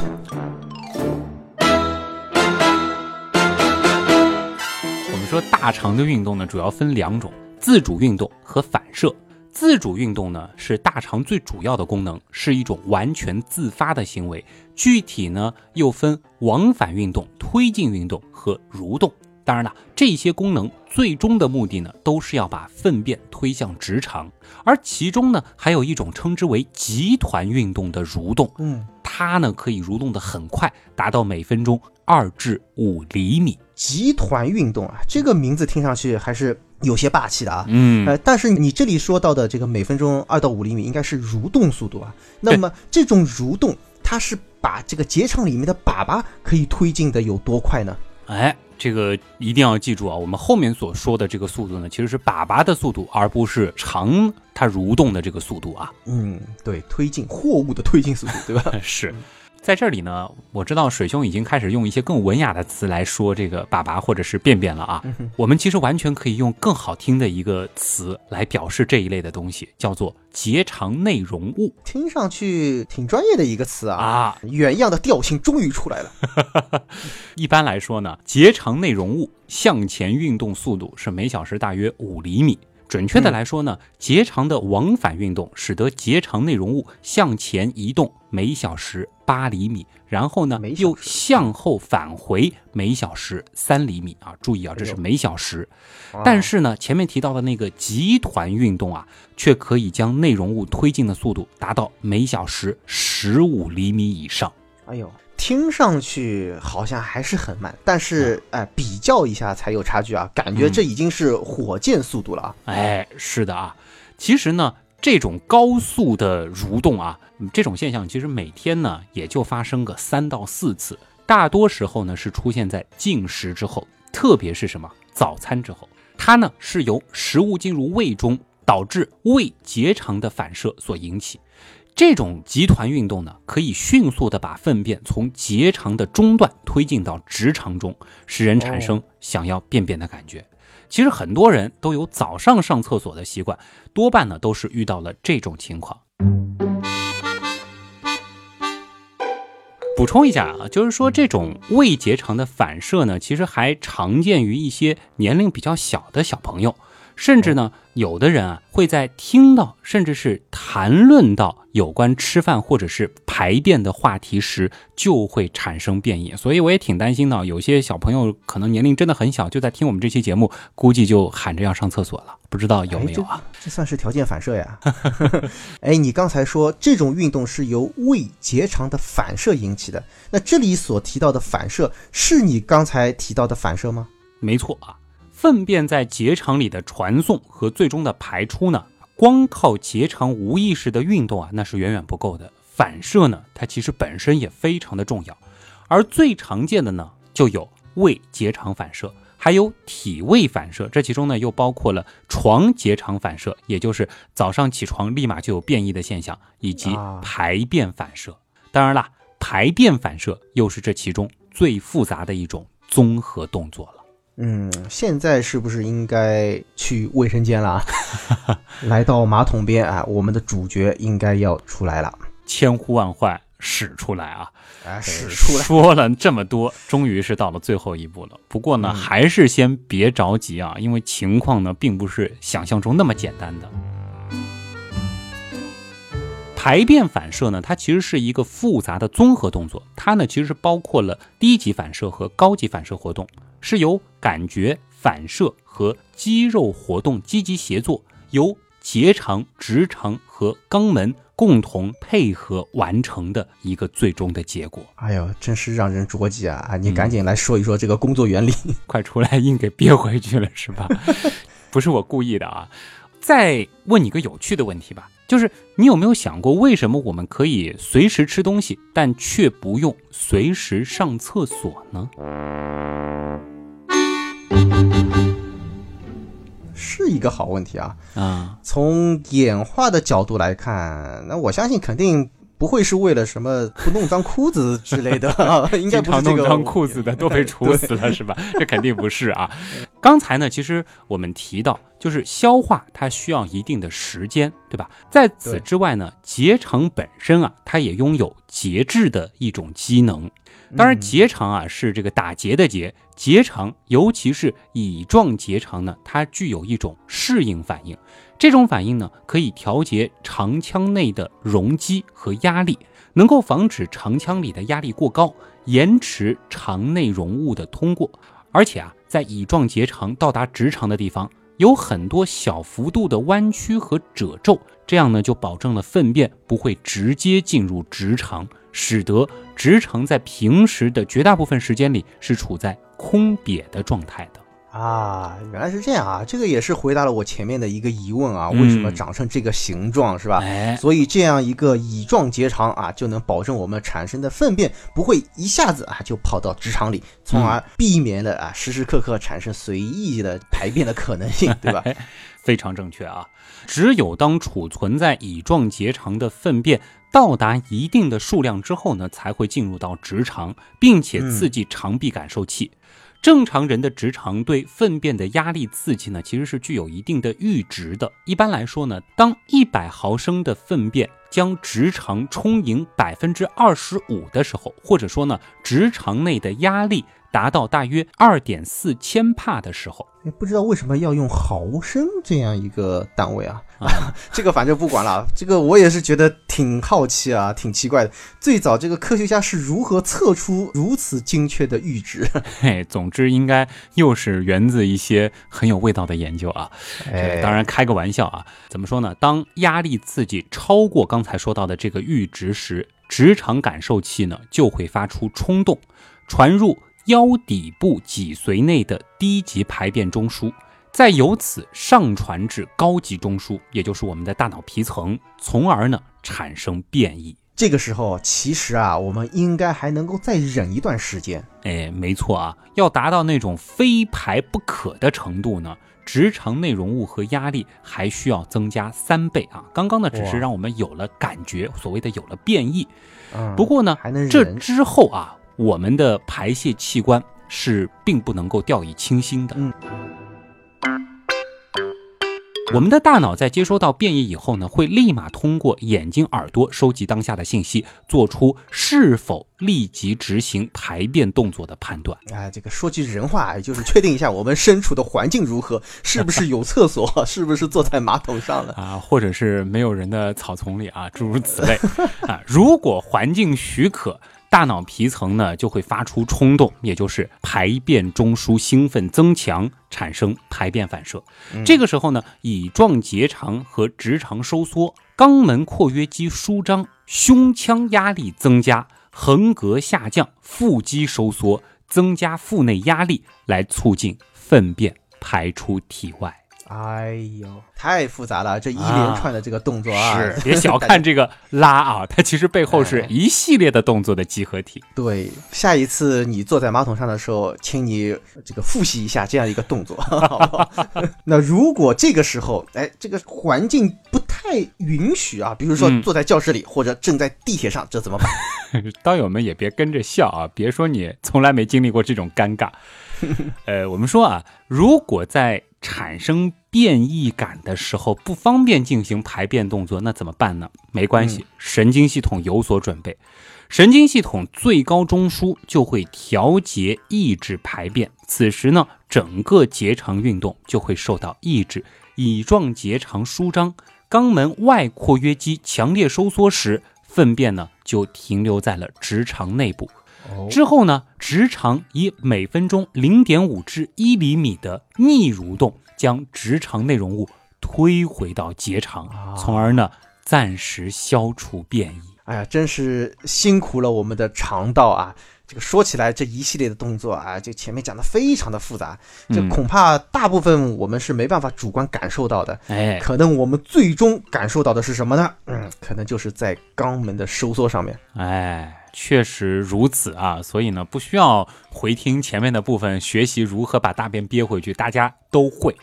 我们说大肠的运动呢，主要分两种：自主运动和反射。自主运动呢，是大肠最主要的功能，是一种完全自发的行为。具体呢，又分往返运动、推进运动和蠕动。当然了，这些功能最终的目的呢，都是要把粪便推向直肠。而其中呢，还有一种称之为集团运动的蠕动，嗯，它呢可以蠕动的很快，达到每分钟二至五厘米。集团运动啊，这个名字听上去还是有些霸气的啊。嗯呃，但是你这里说到的这个每分钟二到五厘米，应该是蠕动速度啊。那么这种蠕动，它是把这个结肠里面的粑粑可以推进的有多快呢？哎，这个一定要记住啊！我们后面所说的这个速度呢，其实是粑粑的速度，而不是肠它蠕动的这个速度啊。嗯，对，推进货物的推进速度，对吧？[laughs] 是，在这里呢，我知道水兄已经开始用一些更文雅的词来说这个粑粑或者是便便了啊。我们其实完全可以用更好听的一个词来表示这一类的东西，叫做结肠内容物听上去挺专业的一个词啊。啊。原样的调性终于出来了。[laughs] 一般来说呢，结肠内容物向前运动速度是每小时大约五厘米。准确的来说呢，结肠的往返运动使得结肠内容物向前移动每小时八厘米，然后呢又向后返回每小时三厘米啊。注意啊，这是每小时。但是呢，前面提到的那个集团运动啊，却可以将内容物推进的速度达到每小时十五厘米以上。哎呦，听上去好像还是很慢，但是哎、比较一下才有差距啊，感觉这已经是火箭速度了啊。哎，是的啊，其实呢，这种高速的蠕动啊，嗯这种现象其实每天呢也就发生个三到四次，大多时候呢是出现在进食之后，特别是什么早餐之后，它呢是由食物进入胃中导致胃结肠的反射所引起。这种集团运动呢，可以迅速的把粪便从结肠的中段推进到直肠中，使人产生想要便便的感觉。其实很多人都有早上上厕所的习惯，多半呢都是遇到了这种情况。补充一下啊，就是说这种胃结肠的反射呢，其实还常见于一些年龄比较小的小朋友。甚至呢，有的人啊会在听到甚至是谈论到有关吃饭或者是排便的话题时，就会产生变异。所以我也挺担心的，有些小朋友可能年龄真的很小，就在听我们这期节目，估计就喊着要上厕所了，[laughs] 不知道有没有啊？这算是条件反射呀。哎，你刚才说这种运动是由胃结肠的反射引起的，那这里所提到的反射是你刚才提到的反射吗？没错啊。粪便在结肠里的传送和最终的排出呢，光靠结肠无意识的运动啊，那是远远不够的。反射呢，它其实本身也非常的重要。而最常见的呢，就有胃结肠反射，还有体位反射。这其中呢，又包括了床结肠反射，也就是早上起床立马就有便意的现象，以及排便反射。当然啦，排便反射又是这其中最复杂的一种综合动作了。嗯，现在是不是应该去卫生间了？[laughs] 来到马桶边啊，我们的主角应该要出来了。千呼万唤使出来啊！使出来！说了这么多，终于是到了最后一步了。不过呢，还是先别着急啊，因为情况呢，并不是想象中那么简单的。排便反射呢，它其实是一个复杂的综合动作，它呢其实是包括了低级反射和高级反射活动。是由感觉反射和肌肉活动积极协作，由结肠、直肠和肛门共同配合完成的一个最终的结果。哎呦，真是让人着急啊！啊，你赶紧来说一说这个工作原理。快出来，硬给憋回去了是吧？不是我故意的啊！再问你个有趣的问题吧，就是你有没有想过，为什么我们可以随时吃东西，但却不用随时上厕所呢？是一个好问题啊！啊，从演化的角度来看，那我相信肯定不会是为了什么不弄脏裤子之类的，[laughs] 应该不是这个。弄脏裤子的都被处死了是吧？这肯定不是啊。刚才呢，其实我们提到，就是消化它需要一定的时间，对吧？在此之外呢，结肠本身啊，它也拥有节制的一种机能。当然，结肠啊是这个打结的结，结肠尤其是乙状结肠呢，它具有一种适应反应。这种反应呢，可以调节肠腔内的容积和压力，能够防止肠腔里的压力过高，延迟肠内容物的通过。而且啊，在乙状结肠到达直肠的地方，有很多小幅度的弯曲和褶皱，这样呢，就保证了粪便不会直接进入直肠。使得直肠在平时的绝大部分时间里是处在空瘪的状态的啊，原来是这样啊，这个也是回答了我前面的一个疑问啊，为什么长成这个形状是吧？哎，所以这样一个乙状结肠啊，就能保证我们产生的粪便不会一下子啊就跑到直肠里，从而避免了啊时时刻刻产生随意的排便的可能性，对吧？[laughs] 非常正确啊，只有当储存在乙状结肠的粪便。到达一定的数量之后呢，才会进入到直肠，并且刺激肠壁感受器。正常人的直肠对粪便的压力刺激呢，其实是具有一定的阈值的。一般来说呢，当一百毫升的粪便将直肠充盈百分之二十五的时候，或者说呢，直肠内的压力。达到大约二点四千帕的时候，也不知道为什么要用毫升这样一个单位啊？啊，[laughs] 这个反正不管了，这个我也是觉得挺好奇啊，挺奇怪的。最早这个科学家是如何测出如此精确的阈值？[laughs] 嘿，总之应该又是源自一些很有味道的研究啊。哎，当然开个玩笑啊。怎么说呢？当压力刺激超过刚才说到的这个阈值时，直肠感受器呢就会发出冲动，传入。腰底部脊髓内的低级排便中枢，再由此上传至高级中枢，也就是我们的大脑皮层，从而呢产生变异。这个时候，其实啊，我们应该还能够再忍一段时间。哎，没错啊，要达到那种非排不可的程度呢，直肠内容物和压力还需要增加三倍啊！刚刚呢，只是让我们有了感觉，所谓的有了变异。嗯不过呢还能，这之后啊，我们的排泄器官是并不能够掉以轻心的。嗯我们的大脑在接收到变异以后呢，会立马通过眼睛、耳朵收集当下的信息，做出是否立即执行排便动作的判断。哎，这个说句人话，也就是确定一下我们身处的环境如何，是不是有厕所，[laughs] 是不是坐在马桶上了。啊，或者是没有人的草丛里啊，诸如此类啊。如果环境许可，大脑皮层呢就会发出冲动，也就是排便中枢兴奋增强，产生排便反射。这个时候呢，乙状结肠和直肠收缩，肛门括约肌舒张，胸腔压力增加，横膈下降，腹肌收缩，增加腹内压力，来促进粪便排出体外。哎呦，太复杂了，这一连串的这个动作啊，是，[laughs] 别小看这个拉啊，它其实背后是一系列的动作的集合体。对，下一次你坐在马桶上的时候，请你这个复习一下这样一个动作，[laughs] 好不好？[laughs] 那如果这个时候，哎，这个环境不太允许啊，比如说嗯坐在教室里、或者正在地铁上，这怎么办？刀友们也别跟着笑啊，别说你从来没经历过这种尴尬。[laughs] 呃，我们说啊，如果在产生变异感的时候不方便进行排便动作，那怎么办呢？没关系，神经系统有所准备。神经系统最高中枢就会调节抑制排便，此时呢，整个结肠运动就会受到抑制，乙状结肠舒张，肛门外括约肌强烈收缩时，粪便呢就停留在了直肠内部。之后呢，直肠以每分钟零点五至一厘米的逆蠕动，将直肠内容物推回到结肠，从而呢暂时消除变异。哎呀，真是辛苦了我们的肠道啊！这个说起来，这一系列的动作啊，就前面讲的非常的复杂，这嗯恐怕大部分我们是没办法主观感受到的。哎，可能我们最终感受到的是什么呢？嗯，可能就是在肛门的收缩上面。哎，确实如此啊，所以呢，不需要回听前面的部分，学习如何把大便憋回去，大家都会。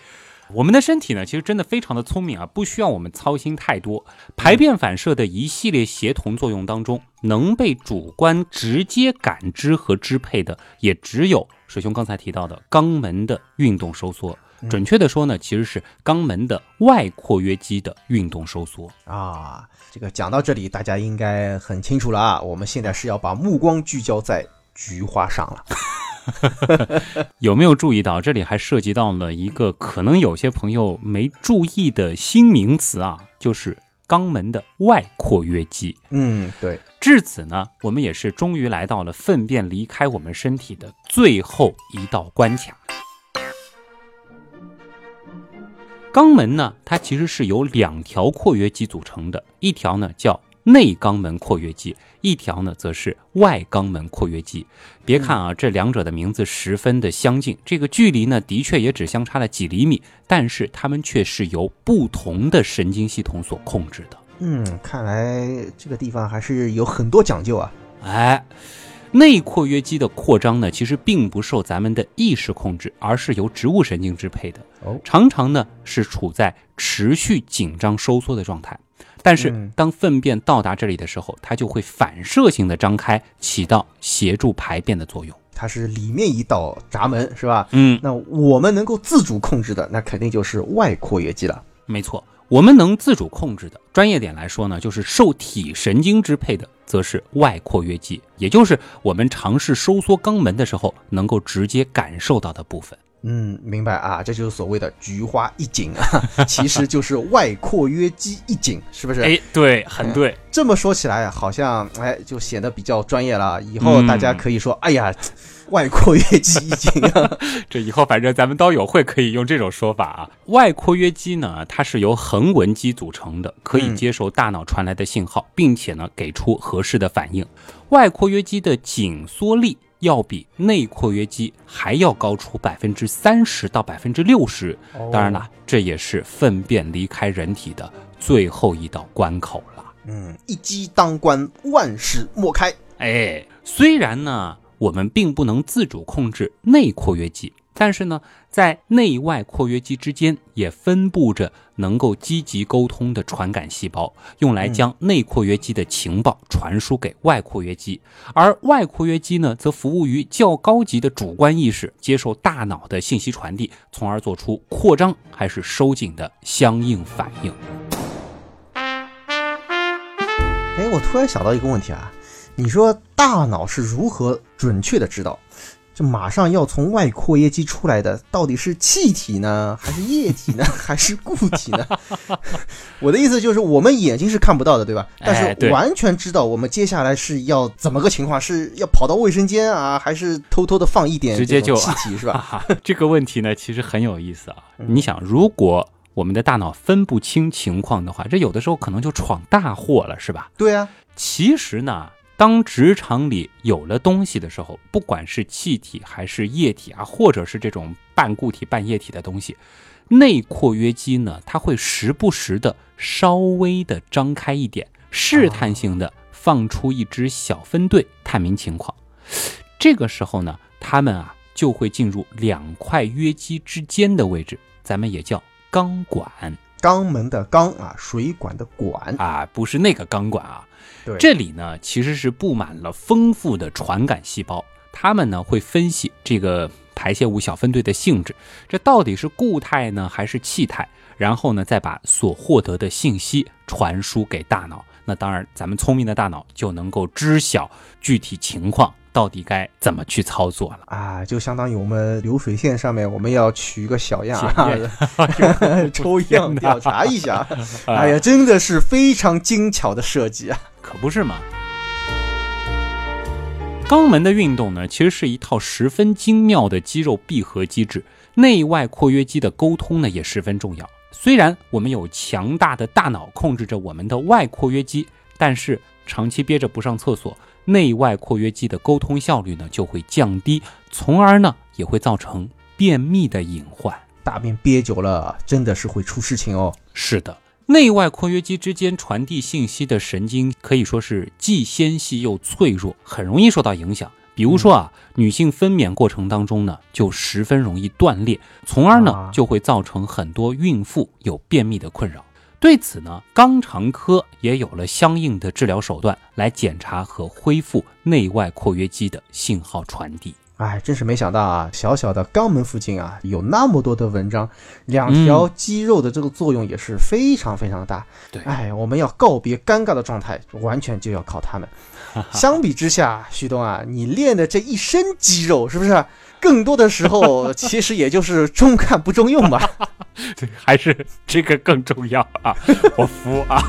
我们的身体呢，其实真的非常的聪明啊，不需要我们操心太多。排便反射的一系列协同作用当中，能被主观直接感知和支配的，也只有水兄刚才提到的肛门的运动收缩。准确的说呢，其实是肛门的外括约肌的运动收缩。啊，这个讲到这里，大家应该很清楚了啊。我们现在是要把目光聚焦在菊花上了。[laughs] 有没有注意到，这里还涉及到了一个可能有些朋友没注意的新名词啊，就是肛门的外括约肌。嗯，对，至此呢，我们也是终于来到了粪便离开我们身体的最后一道关卡。肛门呢，它其实是由两条括约肌组成的，一条呢叫内肛门括约肌，一条呢则是外肛门括约肌。别看啊，这两者的名字十分的相近，这个距离呢的确也只相差了几厘米，但是它们却是由不同的神经系统所控制的。嗯，看来这个地方还是有很多讲究啊。哎，内括约肌的扩张呢，其实并不受咱们的意识控制，而是由植物神经支配的。哦常常呢是处在持续紧张收缩的状态。但是嗯当粪便到达这里的时候，它就会反射性的张开，起到协助排便的作用。它是里面一道闸门，是吧？嗯，那我们能够自主控制的，那肯定就是外括约肌了。没错，我们能自主控制的，专业点来说呢，就是受体神经支配的，则是外括约肌，也就是我们尝试收缩肛门的时候能够直接感受到的部分。嗯，明白啊，这就是所谓的菊花一紧啊，[laughs] 其实就是外括约肌一紧，是不是？哎，对，很对。这么说起来啊，好像哎就显得比较专业了。以后嗯大家可以说，哎呀，外括约肌一紧啊。[laughs] 这以后反正咱们刀友会可以用这种说法啊。外括约肌呢，它是由横纹肌组成的，可以嗯接受大脑传来的信号，并且呢给出合适的反应。外括约肌的紧缩力要比内括约肌还要高出百分之三十到百分之六十。当然了，这也是粪便离开人体的最后一道关口了。嗯，一击当关，万事莫开。哎，虽然呢，我们并不能自主控制内括约肌，但是呢，在内外括约肌之间也分布着能够积极沟通的传感细胞，用来将内括约肌的情报传输给外括约肌，而外括约肌呢，则服务于较高级的主观意识，接受大脑的信息传递，从而做出扩张还是收紧的相应反应。哎，我突然想到一个问题啊，你说大脑是如何准确的知道？这马上要从外括约肌出来的，到底是气体呢，还是液体呢，[laughs] 还是固体呢？[laughs] 我的意思就是，我们眼睛是看不到的，对吧？但是完全知道我们接下来是要怎么个情况，是要跑到卫生间啊，还是偷偷的放一点直接就气体，是吧？[laughs] 这个问题呢，其实很有意思啊。你想，如果我们的大脑分不清情况的话，这有的时候可能就闯大祸了，是吧？对啊。其实呢。当直肠里有了东西的时候，不管是气体还是液体啊，或者是这种半固体半液体的东西，内括约肌呢，它会时不时的稍微的张开一点，试探性的放出一支小分队，探明情况。这个时候呢，它们啊就会进入两块约肌之间的位置，咱们也叫肛管。肛门的肛啊，水管的管啊，不是那个钢管啊。这里呢其实是布满了丰富的传感细胞，它们呢会分析这个排泄物小分队的性质，这到底是固态呢还是气态？然后呢再把所获得的信息传输给大脑。那当然，咱们聪明的大脑就能够知晓具体情况。到底该怎么去操作了啊？就相当于我们流水线上面，我们要取一个小样，[laughs] 抽样调查一下。[laughs] 哎呀，真的是非常精巧的设计啊！可不是嘛？肛门的运动呢，其实是一套十分精妙的肌肉闭合机制，内外括约肌的沟通呢也十分重要。虽然我们有强大的大脑控制着我们的外括约肌，但是长期憋着不上厕所。内外括约肌的沟通效率呢就会降低，从而呢也会造成便秘的隐患。大便憋久了，真的是会出事情哦。是的，内外括约肌之间传递信息的神经可以说是既纤细又脆弱，很容易受到影响。比如说啊，女性分娩过程当中呢，就十分容易断裂，从而呢就会造成很多孕妇有便秘的困扰。对此呢，肛肠科也有了相应的治疗手段来检查和恢复内外括约肌的信号传递。哎，真是没想到啊，小小的肛门附近啊，有那么多的文章，两条肌肉的这个作用也是非常非常大。对，哎，我们要告别尴尬的状态，完全就要靠他们。[laughs] 相比之下，旭东啊，你练的这一身肌肉，是不是更多的时候 [laughs] 其实也就是中看不中用吧？[laughs] 对，还是这个更重要啊！[laughs] 我服啊！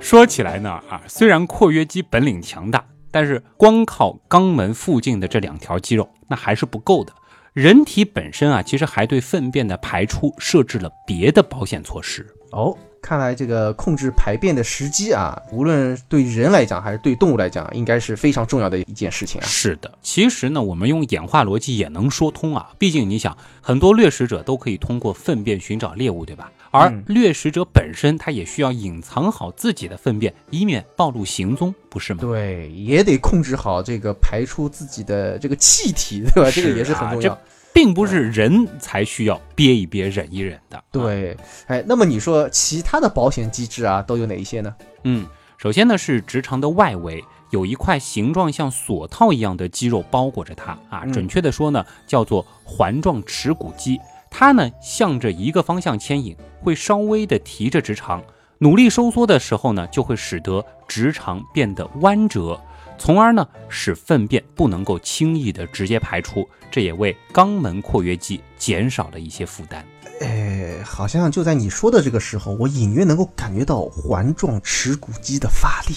说起来呢，啊，虽然括约肌本领强大，但是光靠肛门附近的这两条肌肉那还是不够的。人体本身啊，其实还对粪便的排出设置了别的保险措施哦。看来这个控制排便的时机啊，无论对人来讲还是对动物来讲，应该是非常重要的一件事情啊。是的，其实呢，我们用演化逻辑也能说通啊。毕竟你想，很多掠食者都可以通过粪便寻找猎物，对吧？而掠食者本身，他也需要隐藏好自己的粪便，以免暴露行踪，不是吗？对，也得控制好这个排出自己的这个气体，对吧？这个也是很重要。并不是人才需要憋一憋、忍一忍的。对，哎，那么你说其他的保险机制啊，都有哪一些呢？嗯，首先呢是直肠的外围有一块形状像锁套一样的肌肉包裹着它啊，准确的说呢叫做环状耻骨肌，它呢向着一个方向牵引，会稍微的提着直肠，努力收缩的时候呢，就会使得直肠变得弯折。从而呢，使粪便不能够轻易的直接排出，这也为肛门括约肌减少了一些负担。哎，好像就在你说的这个时候，我隐约能够感觉到环状耻骨肌的发力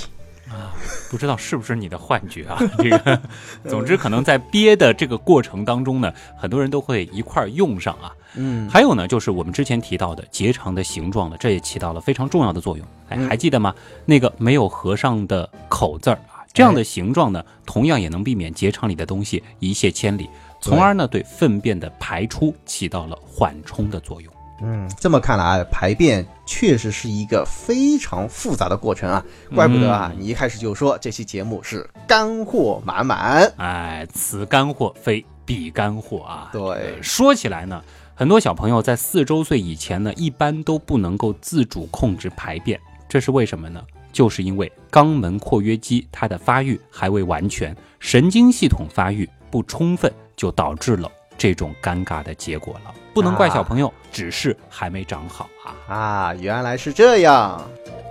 啊，不知道是不是你的幻觉啊？[laughs] 这个，总之可能在憋的这个过程当中呢，很多人都会一块用上啊。嗯，还有呢，就是我们之前提到的结肠的形状呢，这也起到了非常重要的作用。哎，还记得吗？那个没有合上的口字儿。这样的形状呢，同样也能避免结肠里的东西一泻千里，从而呢对粪便的排出起到了缓冲的作用。嗯，这么看来，排便确实是一个非常复杂的过程啊，怪不得啊，你一开始就说这期节目是干货满满。哎，此干货非彼干货啊。对，说起来呢，很多小朋友在四周岁以前呢，一般都不能够自主控制排便，这是为什么呢？就是因为肛门括约肌它的发育还未完全，神经系统发育不充分，就导致了这种尴尬的结果了。不能怪小朋友，只是还没长好啊。啊，原来是这样。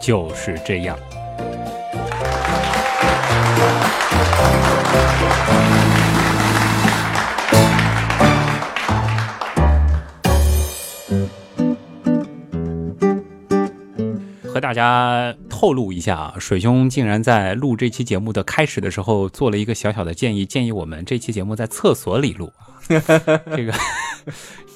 就是这样。和大家透露一下啊，水兄竟然在录这期节目的开始的时候做了一个小小的建议，建议我们这期节目在厕所里录。[laughs] 这个。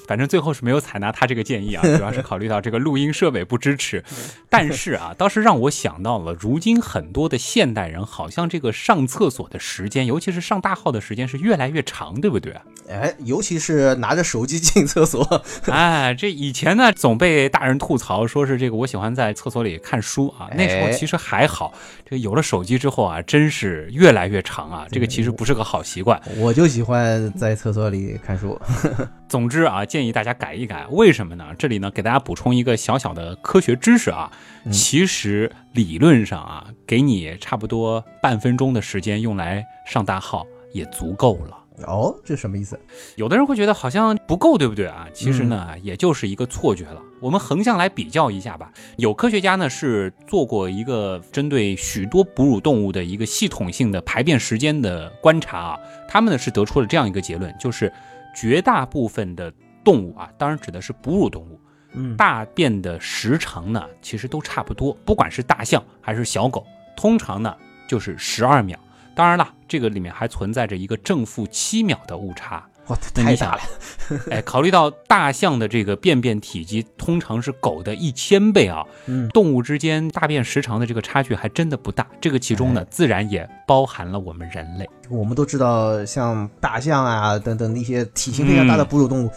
反正最后是没有采纳他这个建议啊，[laughs] 主要是考虑到这个录音设备不支持。但是啊，倒是让我想到了，如今很多的现代人好像这个上厕所的时间，尤其是上大号的时间是越来越长，对不对？哎，尤其是拿着手机进厕所。[laughs] 哎，这以前呢总被大人吐槽，说是这个我喜欢在厕所里看书啊。那时候其实还好，这个有了手机之后啊，真是越来越长啊。这个其实不是个好习惯。我就喜欢在厕所里看书。[laughs] 总之啊。建议大家改一改，为什么呢？这里呢，给大家补充一个小小的科学知识啊。其实理论上啊，给你差不多半分钟的时间用来上大号也足够了。哦，这什么意思？有的人会觉得好像不够，对不对啊？其实呢，也就是一个错觉了。我们横向来比较一下吧。有科学家呢是做过一个针对许多哺乳动物的一个系统性的排便时间的观察啊，他们呢是得出了这样一个结论，就是绝大部分的。动物啊，当然指的是哺乳动物。嗯，大便的时长呢，其实都差不多，不管是大象还是小狗，通常呢就是十二秒。当然了，这个里面还存在着一个正负七秒的误差。哇，太大了！哎，考虑到大象的这个便便体积通常是狗的一千倍啊，嗯，动物之间大便时长的这个差距还真的不大。这个其中呢，自然也包含了我们人类。我们都知道，像大象啊等等那些体型非常大的哺乳动物，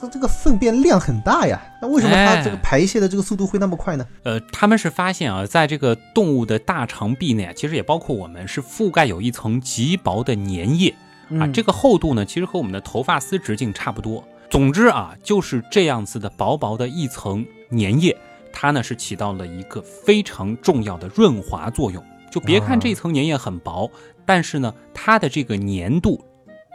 它这个粪便量很大呀。那为什么它这个排泄的这个速度会那么快呢？呃，他们是发现啊，在这个动物的大肠壁内啊，其实也包括我们，是覆盖有一层极薄的粘液。啊，这个厚度呢，其实和我们的头发丝直径差不多。总之啊，就是这样子的薄薄的一层粘液，它呢是起到了一个非常重要的润滑作用。就别看这层粘液很薄，但是呢，它的这个粘度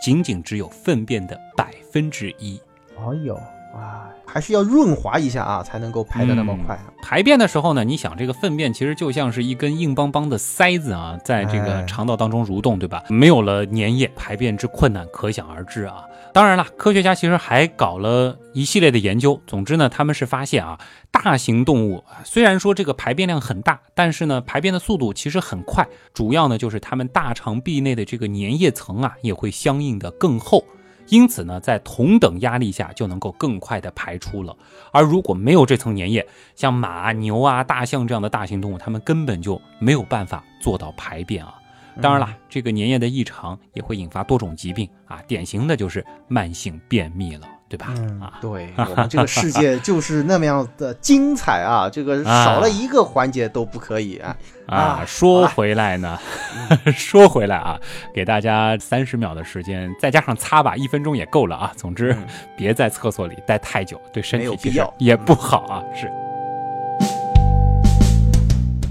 仅仅只有粪便的百分之一。哎呦！哇，还是要润滑一下啊，才能够排的那么快。排便的时候呢，你想这个粪便其实就像是一根硬邦邦的塞子啊，在这个肠道当中蠕动，对吧？没有了粘液，排便之困难可想而知啊。当然了，科学家其实还搞了一系列的研究。总之呢，他们是发现啊，大型动物虽然说这个排便量很大，但是呢，排便的速度其实很快。主要呢，就是它们大肠壁内的这个粘液层啊，也会相应的更厚。因此呢，在同等压力下就能够更快的排出了。而如果没有这层粘液，像马、牛啊、大象这样的大型动物，它们根本就没有办法做到排便啊。当然了，这个粘液的异常也会引发多种疾病啊，典型的就是慢性便秘了。对吧？啊，对 [laughs] 我们这个世界就是那么样的精彩啊！[laughs] 这个少了一个环节都不可以啊！啊，说回来呢，[laughs] 说回来啊，给大家三十秒的时间，再加上擦吧，一分钟也够了啊。总之，别在厕所里待太久，对身体其实也不好啊。是。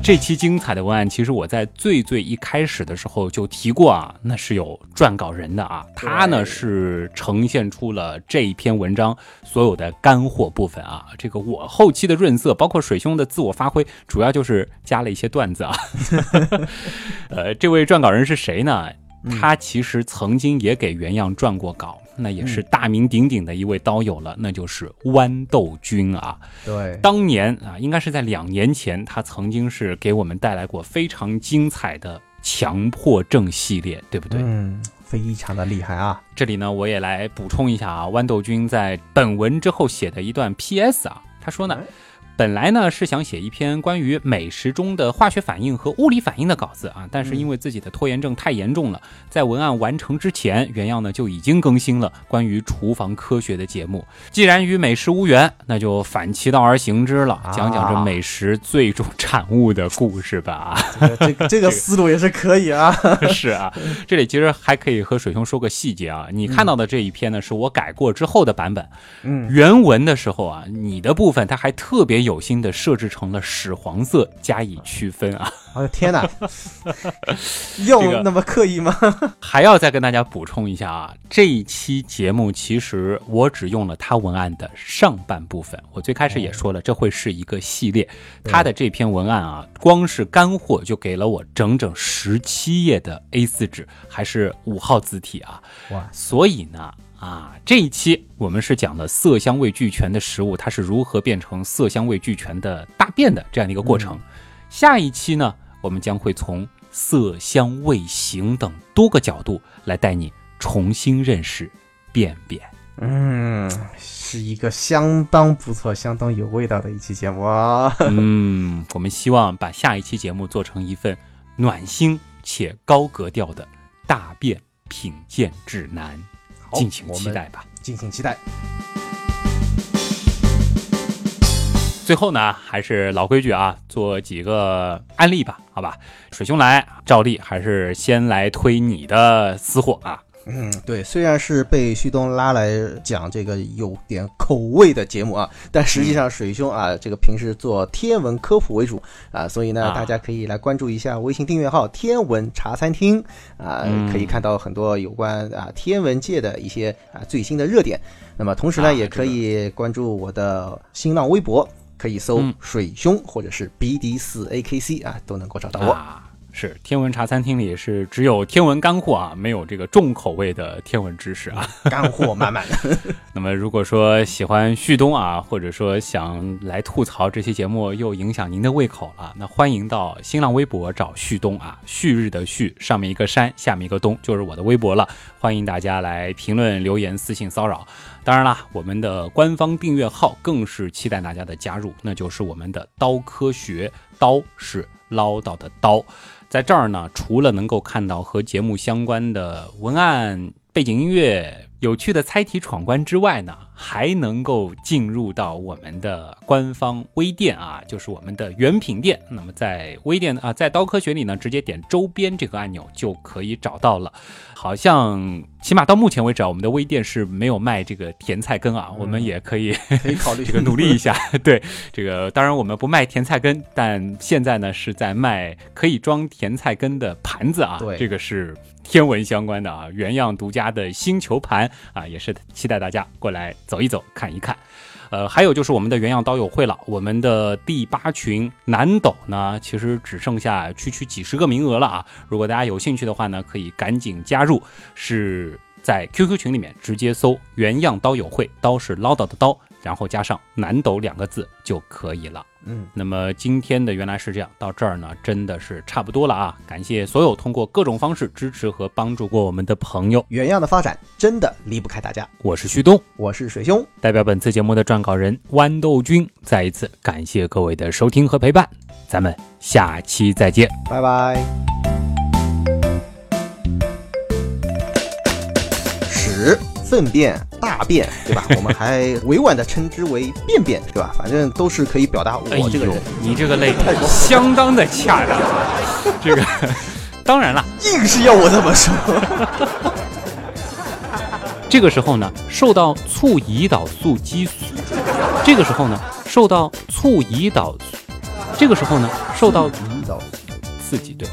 这期精彩的文案，其实我在最最一开始的时候就提过啊，那是有撰稿人的啊，他呢是呈现出了这一篇文章所有的干货部分啊，这个我后期的润色，包括水兄的自我发挥，主要就是加了一些段子啊。[laughs] 呃，这位撰稿人是谁呢？他其实曾经也给原样撰过稿。那也是大名鼎鼎的一位刀友了，那就是豌豆君啊。对，当年啊，应该是在两年前，他曾经是给我们带来过非常精彩的强迫症系列，对不对？嗯，非常的厉害啊。这里呢，我也来补充一下啊，豌豆君在本文之后写的一段 P.S. 啊，他说呢，本来呢是想写一篇关于美食中的化学反应和物理反应的稿子啊，但是因为自己的拖延症太严重了，在文案完成之前，原样呢就已经更新了关于厨房科学的节目。既然与美食无缘，那就反其道而行之了，啊讲讲这美食最终产物的故事吧。这个这个思路也是可以啊。[laughs] 是啊，这里其实还可以和水兄说个细节啊，你看到的这一篇呢是我改过之后的版本，嗯，原文的时候啊，你的部分它还特别有心的设置成了屎黄色加以区分啊，我的天哪，[laughs] 这要那么刻意吗？还要再跟大家补充一下啊，这一期节目其实我只用了他文案的上半部分，我最开始也说了，这会是一个系列，他的这篇文案啊，光是干货就给了我整整十七页的 A4 纸，还是五号字体啊，哇，所以呢，啊，这一期我们是讲的色香味俱全的食物，它是如何变成色香味俱全的大便的这样的一个过程。下一期呢，我们将会从色香味形等多个角度来带你重新认识便便。嗯，是一个相当不错、相当有味道的一期节目啊。[laughs] 嗯，我们希望把下一期节目做成一份暖心且高格调的大便品鉴指南，好敬请期待吧。敬请期待。最后呢，还是老规矩啊，做几个案例吧，好吧？水兄来，照例还是先来推你的私货啊。嗯，对，虽然是被旭东拉来讲这个有点口味的节目啊，但实际上水兄啊，这个平时做天文科普为主啊，所以呢，啊大家可以来关注一下微信订阅号“天文茶餐厅”啊，嗯可以看到很多有关啊天文界的一些啊最新的热点。那么同时呢，啊也可以关注我的新浪微博，可以搜嗯“水兄”或者是 “BD 四 AKC” 啊，都能够找到我。啊，是天文茶餐厅里是只有天文干货啊，没有这个重口味的天文知识啊。干货满满的。[laughs] 那么如果说喜欢旭东啊，或者说想来吐槽这期节目又影响您的胃口了，那欢迎到新浪微博找旭东啊，旭日的旭，上面一个山，下面一个东，就是我的微博了。欢迎大家来评论、留言、私信骚扰。当然啦，我们的官方订阅号更是期待大家的加入，那就是我们的刀科学，刀是唠叨的刀。在这儿呢，除了能够看到和节目相关的文案、背景音乐、有趣的猜题闯关之外呢，还能够进入到我们的官方微店啊，就是我们的原品店。那么在微店啊，在刀科学里呢，直接点周边这个按钮就可以找到了。好像起码到目前为止啊，我们的微店是没有卖这个甜菜根啊，我们也可以可以考虑这个努力一下。对，这个当然我们不卖甜菜根，但现在呢是在卖可以装甜菜根的盘子啊。对这个是天文相关的啊，原样独家的星球盘啊，也是期待大家过来走一走、看一看。呃，还有就是我们的原样刀友会了，我们的第八群南斗呢，其实只剩下区区几十个名额了啊。如果大家有兴趣的话呢，可以赶紧加入，是在 QQ 群里面直接搜“原样刀友会”，刀是唠叨的刀，然后加上南斗两个字就可以了。嗯，那么今天的原来是这样，到这儿呢，真的是差不多了啊！感谢所有通过各种方式支持和帮助过我们的朋友，原样的发展真的离不开大家。我是旭东。我是水兄，代表本次节目的撰稿人豌豆君，再一次感谢各位的收听和陪伴，咱们下期再见。拜拜。屎、粪便、大便，对吧？[laughs] 我们还委婉的称之为便便，对吧？反正都是可以表达我这个人。哎你这个类相当的恰当啊！这个 [laughs] 当然了，硬是要我这么说。[laughs] 这个时候呢，受到促胰岛素激素；这个时候呢，受到促胰岛，这个时候呢，受到胰岛素刺激。对，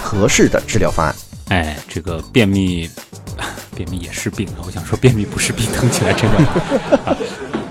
合适的治疗方案。哎，这个便秘，[laughs] 便秘也是病啊！我想说，便秘不是病，[laughs] 疼起来真的。啊 [laughs]